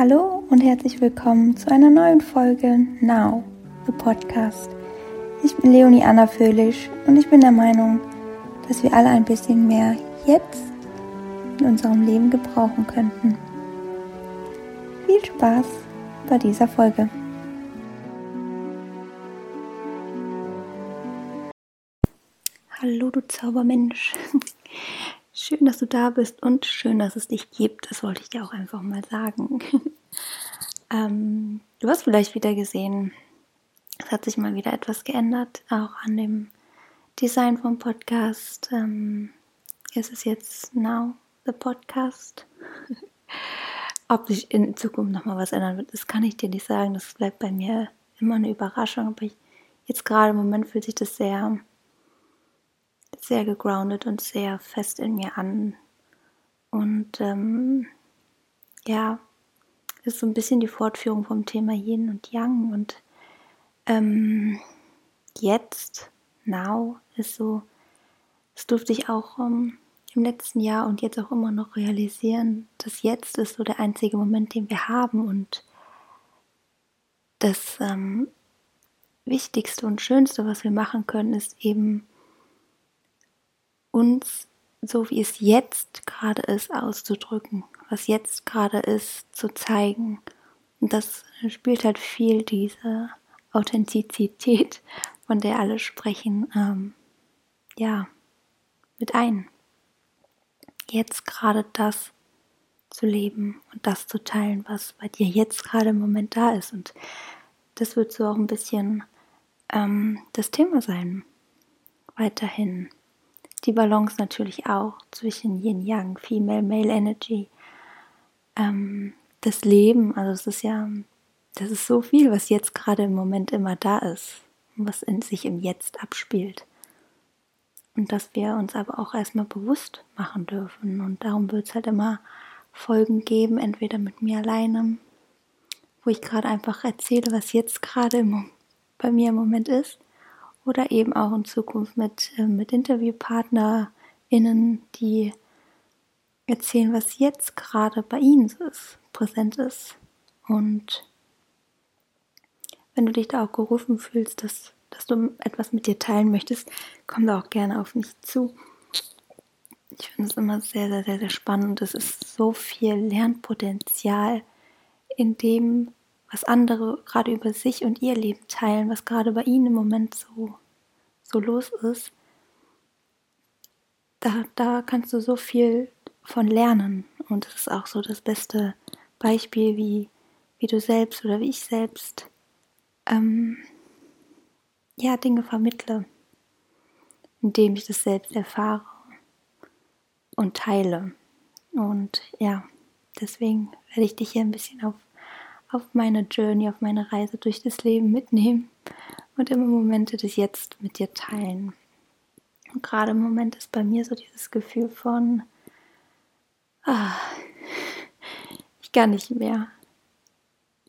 Hallo und herzlich willkommen zu einer neuen Folge Now, the Podcast. Ich bin Leonie Anna Föhlisch und ich bin der Meinung, dass wir alle ein bisschen mehr jetzt in unserem Leben gebrauchen könnten. Viel Spaß bei dieser Folge. Hallo, du Zaubermensch. Schön, dass du da bist und schön, dass es dich gibt. Das wollte ich dir auch einfach mal sagen. ähm, du hast vielleicht wieder gesehen, es hat sich mal wieder etwas geändert, auch an dem Design vom Podcast. Ähm, es ist jetzt Now the Podcast. Ob sich in Zukunft nochmal was ändern wird, das kann ich dir nicht sagen. Das bleibt bei mir immer eine Überraschung. Aber ich, jetzt gerade im Moment fühlt sich das sehr sehr gegroundet und sehr fest in mir an. Und ähm, ja, ist so ein bisschen die Fortführung vom Thema Yin und Yang. Und ähm, jetzt, now, ist so, das durfte ich auch ähm, im letzten Jahr und jetzt auch immer noch realisieren, dass jetzt ist so der einzige Moment, den wir haben und das ähm, Wichtigste und Schönste, was wir machen können, ist eben uns so wie es jetzt gerade ist auszudrücken, was jetzt gerade ist zu zeigen. Und das spielt halt viel diese Authentizität, von der alle sprechen, ähm, ja, mit ein. Jetzt gerade das zu leben und das zu teilen, was bei dir jetzt gerade im Moment da ist. Und das wird so auch ein bisschen ähm, das Thema sein. Weiterhin die Balance natürlich auch zwischen Yin Yang, Female, Male Energy. Ähm, das Leben, also es ist ja, das ist so viel, was jetzt gerade im Moment immer da ist, was in sich im Jetzt abspielt. Und dass wir uns aber auch erstmal bewusst machen dürfen. Und darum wird es halt immer Folgen geben, entweder mit mir alleine, wo ich gerade einfach erzähle, was jetzt gerade bei mir im Moment ist, oder eben auch in Zukunft mit, äh, mit InterviewpartnerInnen, die erzählen, was jetzt gerade bei ihnen ist, präsent ist. Und wenn du dich da auch gerufen fühlst, dass, dass du etwas mit dir teilen möchtest, komm da auch gerne auf mich zu. Ich finde es immer sehr, sehr, sehr, sehr spannend. Es ist so viel Lernpotenzial in dem, was andere gerade über sich und ihr Leben teilen, was gerade bei ihnen im Moment so, so los ist, da, da kannst du so viel von lernen. Und es ist auch so das beste Beispiel, wie, wie du selbst oder wie ich selbst ähm, ja, Dinge vermittle, indem ich das selbst erfahre und teile. Und ja, deswegen werde ich dich hier ein bisschen auf auf meine Journey, auf meine Reise durch das Leben mitnehmen und immer Momente des Jetzt mit dir teilen. Und gerade im Moment ist bei mir so dieses Gefühl von, ah, ich kann nicht mehr.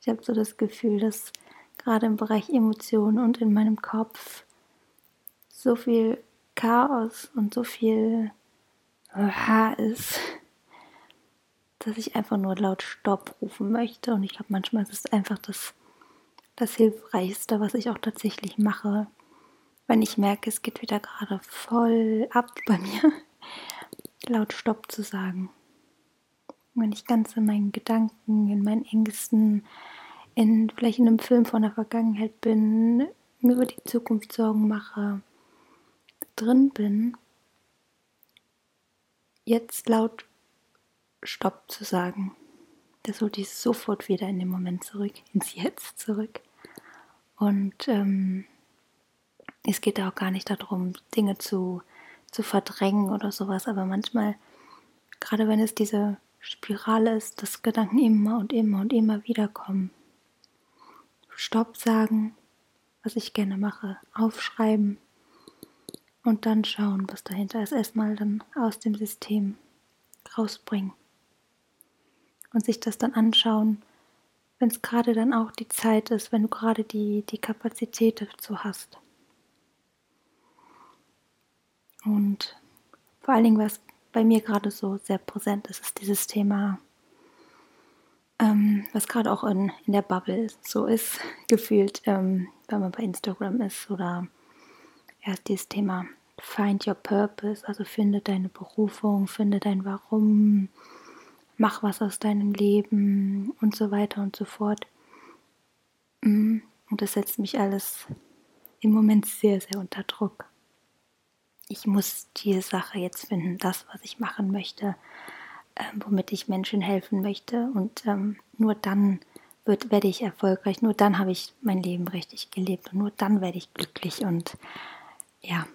Ich habe so das Gefühl, dass gerade im Bereich Emotionen und in meinem Kopf so viel Chaos und so viel Aha ist dass ich einfach nur laut Stopp rufen möchte. Und ich glaube, manchmal ist es einfach das, das Hilfreichste, was ich auch tatsächlich mache, wenn ich merke, es geht wieder gerade voll ab bei mir, laut Stopp zu sagen. Wenn ich ganz in meinen Gedanken, in meinen Ängsten, in vielleicht in einem Film von der Vergangenheit bin, mir über die Zukunft Sorgen mache, drin bin, jetzt laut Stopp zu sagen. Das holt dich sofort wieder in den Moment zurück, ins Jetzt zurück. Und ähm, es geht auch gar nicht darum, Dinge zu, zu verdrängen oder sowas, aber manchmal, gerade wenn es diese Spirale ist, dass Gedanken immer und immer und immer wieder kommen. Stopp sagen, was ich gerne mache, aufschreiben und dann schauen, was dahinter ist. Erstmal dann aus dem System rausbringen und sich das dann anschauen, wenn es gerade dann auch die Zeit ist, wenn du gerade die, die Kapazität dazu hast. Und vor allen Dingen, was bei mir gerade so sehr präsent ist, ist dieses Thema ähm, was gerade auch in, in der Bubble so ist, gefühlt, ähm, wenn man bei Instagram ist oder ja, dieses Thema Find Your Purpose, also finde deine Berufung, finde dein Warum, mach was aus deinem Leben und so weiter und so fort. Mm, und das setzt mich alles im Moment sehr, sehr unter Druck. Ich muss diese Sache jetzt finden, das, was ich machen möchte, äh, womit ich Menschen helfen möchte. Und ähm, nur dann wird, werde ich erfolgreich, nur dann habe ich mein Leben richtig gelebt und nur dann werde ich glücklich. Und ja,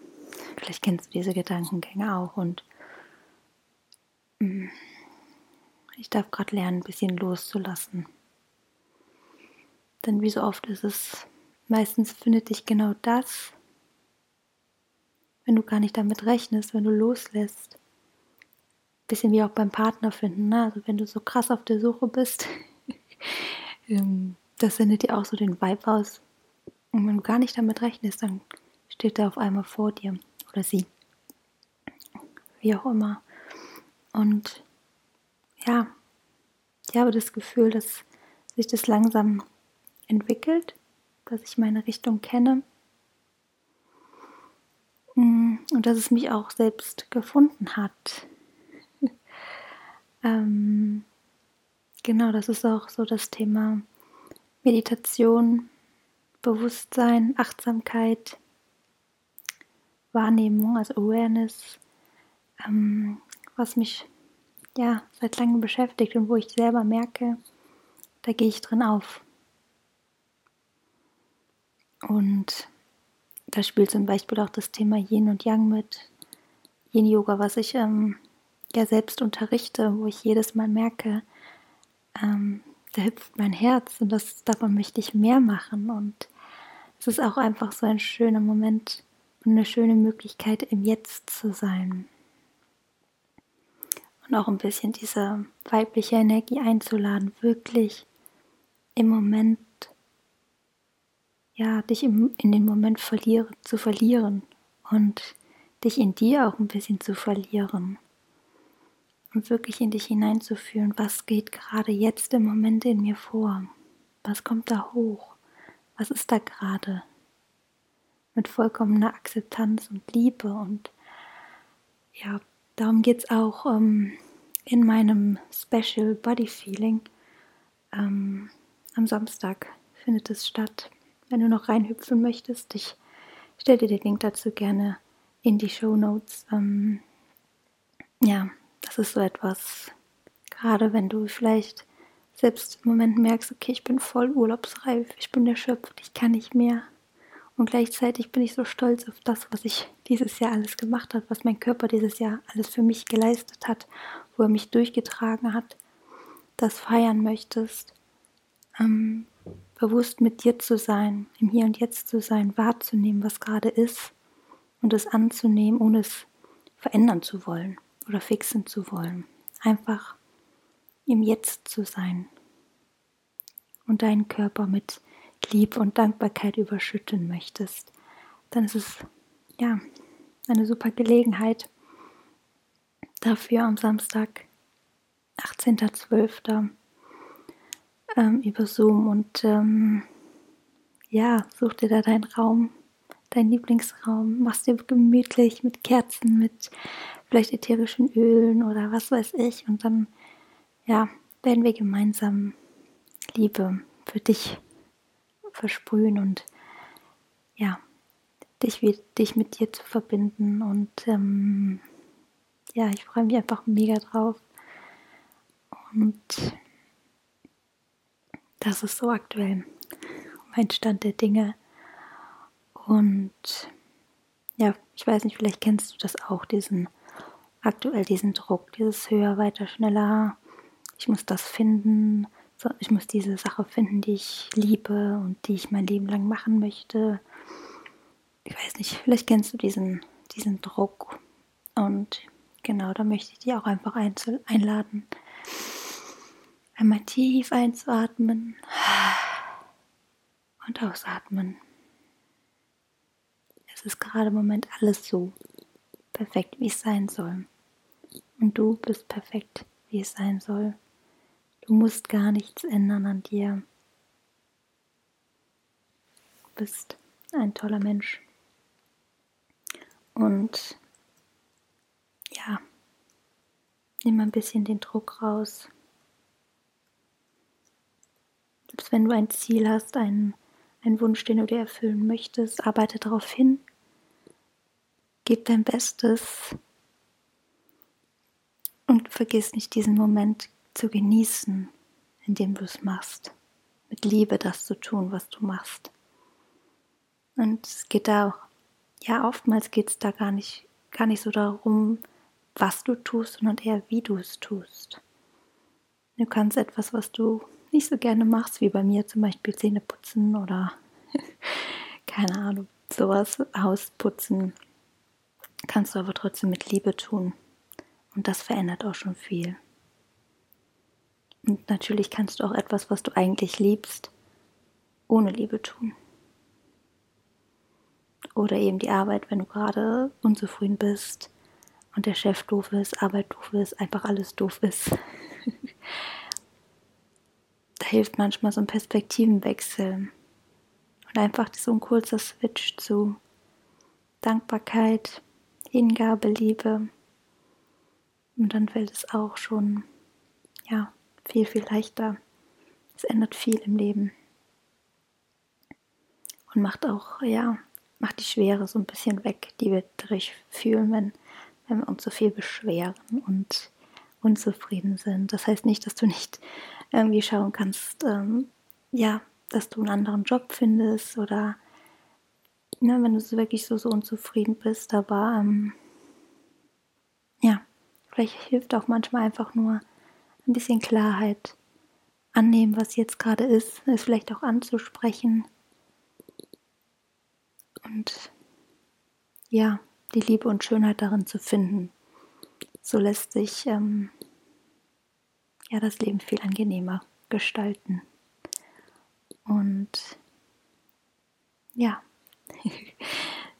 vielleicht kennst du diese Gedankengänge auch. Und mh, mm, ich darf gerade lernen, ein bisschen loszulassen. Denn wie so oft ist es, meistens findet dich genau das, wenn du gar nicht damit rechnest, wenn du loslässt. Bisschen wie auch beim Partner finden, ne? Also wenn du so krass auf der Suche bist, ähm, das sendet dir auch so den Vibe aus. Und wenn du gar nicht damit rechnest, dann steht er auf einmal vor dir oder sie. Wie auch immer. Und ja, ich habe das Gefühl, dass sich das langsam entwickelt, dass ich meine Richtung kenne mm, und dass es mich auch selbst gefunden hat. ähm, genau, das ist auch so das Thema Meditation, Bewusstsein, Achtsamkeit, Wahrnehmung, also Awareness, ähm, was mich ja seit langem beschäftigt und wo ich selber merke, da gehe ich drin auf. Und da spielt zum Beispiel auch das Thema Yin und Yang mit. Yin Yoga, was ich ähm, ja selbst unterrichte, wo ich jedes Mal merke, ähm, da hüpft mein Herz und das davon möchte ich mehr machen. Und es ist auch einfach so ein schöner Moment und eine schöne Möglichkeit, im Jetzt zu sein. Und auch ein bisschen diese weibliche Energie einzuladen, wirklich im Moment ja, dich im, in den Moment verliere, zu verlieren und dich in dir auch ein bisschen zu verlieren. Und wirklich in dich hineinzufühlen, was geht gerade jetzt im Moment in mir vor, was kommt da hoch, was ist da gerade, mit vollkommener Akzeptanz und Liebe und ja, darum geht es auch ähm, in meinem Special Body Feeling. Ähm, am Samstag findet es statt wenn du noch reinhüpfen möchtest. Ich stelle dir den Link dazu gerne in die Show Notes. Ähm, ja, das ist so etwas, gerade wenn du vielleicht selbst im Moment merkst, okay, ich bin voll urlaubsreif, ich bin erschöpft, ich kann nicht mehr. Und gleichzeitig bin ich so stolz auf das, was ich dieses Jahr alles gemacht habe, was mein Körper dieses Jahr alles für mich geleistet hat, wo er mich durchgetragen hat, das feiern möchtest. Ähm, bewusst mit dir zu sein, im Hier und Jetzt zu sein, wahrzunehmen, was gerade ist und es anzunehmen, ohne es verändern zu wollen oder fixen zu wollen. Einfach im Jetzt zu sein und deinen Körper mit Liebe und Dankbarkeit überschütten möchtest, dann ist es ja eine super Gelegenheit dafür am Samstag, 18.12 ähm, über Zoom und ähm, ja, such dir da deinen Raum, deinen Lieblingsraum, machst dir gemütlich mit Kerzen, mit vielleicht ätherischen Ölen oder was weiß ich und dann ja, werden wir gemeinsam Liebe für dich versprühen und ja, dich, dich mit dir zu verbinden und ähm, ja, ich freue mich einfach mega drauf und das ist so aktuell mein Stand der Dinge. Und ja, ich weiß nicht, vielleicht kennst du das auch, diesen aktuell diesen Druck, dieses höher, weiter, schneller. Ich muss das finden, ich muss diese Sache finden, die ich liebe und die ich mein Leben lang machen möchte. Ich weiß nicht, vielleicht kennst du diesen, diesen Druck. Und genau, da möchte ich dich auch einfach einladen, Einmal tief einzuatmen und ausatmen. Es ist gerade im Moment alles so perfekt, wie es sein soll. Und du bist perfekt, wie es sein soll. Du musst gar nichts ändern an dir. Du bist ein toller Mensch. Und ja, nimm ein bisschen den Druck raus. Selbst wenn du ein Ziel hast, einen, einen Wunsch, den du dir erfüllen möchtest, arbeite darauf hin. Gib dein Bestes und vergiss nicht diesen Moment zu genießen, indem du es machst. Mit Liebe das zu tun, was du machst. Und es geht da auch, ja, oftmals geht es da gar nicht, gar nicht so darum, was du tust, sondern eher wie du es tust. Du kannst etwas, was du nicht so gerne machst, wie bei mir zum Beispiel Zähne putzen oder keine Ahnung, sowas, Haus putzen, kannst du aber trotzdem mit Liebe tun. Und das verändert auch schon viel. Und natürlich kannst du auch etwas, was du eigentlich liebst, ohne Liebe tun. Oder eben die Arbeit, wenn du gerade unzufrieden bist und der Chef doof ist, Arbeit doof ist, einfach alles doof ist. da hilft manchmal so ein Perspektivenwechsel und einfach so ein kurzer Switch zu Dankbarkeit, Hingabe, Liebe. Und dann fällt es auch schon, ja, viel, viel leichter. Es ändert viel im Leben. Und macht auch, ja, macht die Schwere so ein bisschen weg, die wir dadurch fühlen, wenn, wenn wir uns so viel beschweren und unzufrieden sind. Das heißt nicht, dass du nicht irgendwie schauen kannst, ähm, ja, dass du einen anderen Job findest oder ne, wenn du wirklich so, so unzufrieden bist, aber ähm, ja, vielleicht hilft auch manchmal einfach nur ein bisschen Klarheit annehmen, was jetzt gerade ist, es vielleicht auch anzusprechen und ja, die Liebe und Schönheit darin zu finden. So lässt sich ähm, ja das Leben viel angenehmer gestalten. Und ja,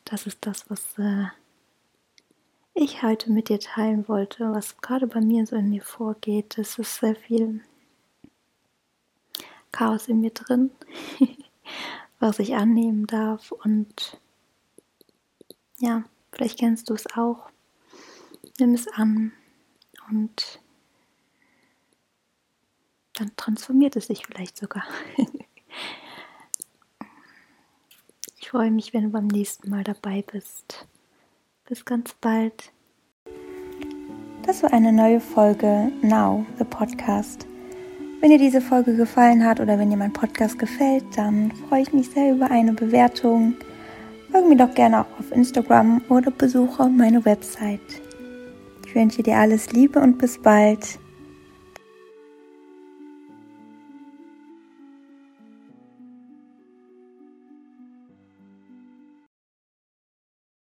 das ist das, was äh, ich heute mit dir teilen wollte, was gerade bei mir so in mir vorgeht. Es ist sehr viel Chaos in mir drin, was ich annehmen darf. Und ja, vielleicht kennst du es auch. Nimm es an und dann transformiert es sich vielleicht sogar. ich freue mich, wenn du beim nächsten Mal dabei bist. Bis ganz bald. Das war eine neue Folge Now, the Podcast. Wenn dir diese Folge gefallen hat oder wenn dir mein Podcast gefällt, dann freue ich mich sehr über eine Bewertung. Folge mir doch gerne auch auf Instagram oder besuche meine Website. Ich wünsche dir alles Liebe und bis bald.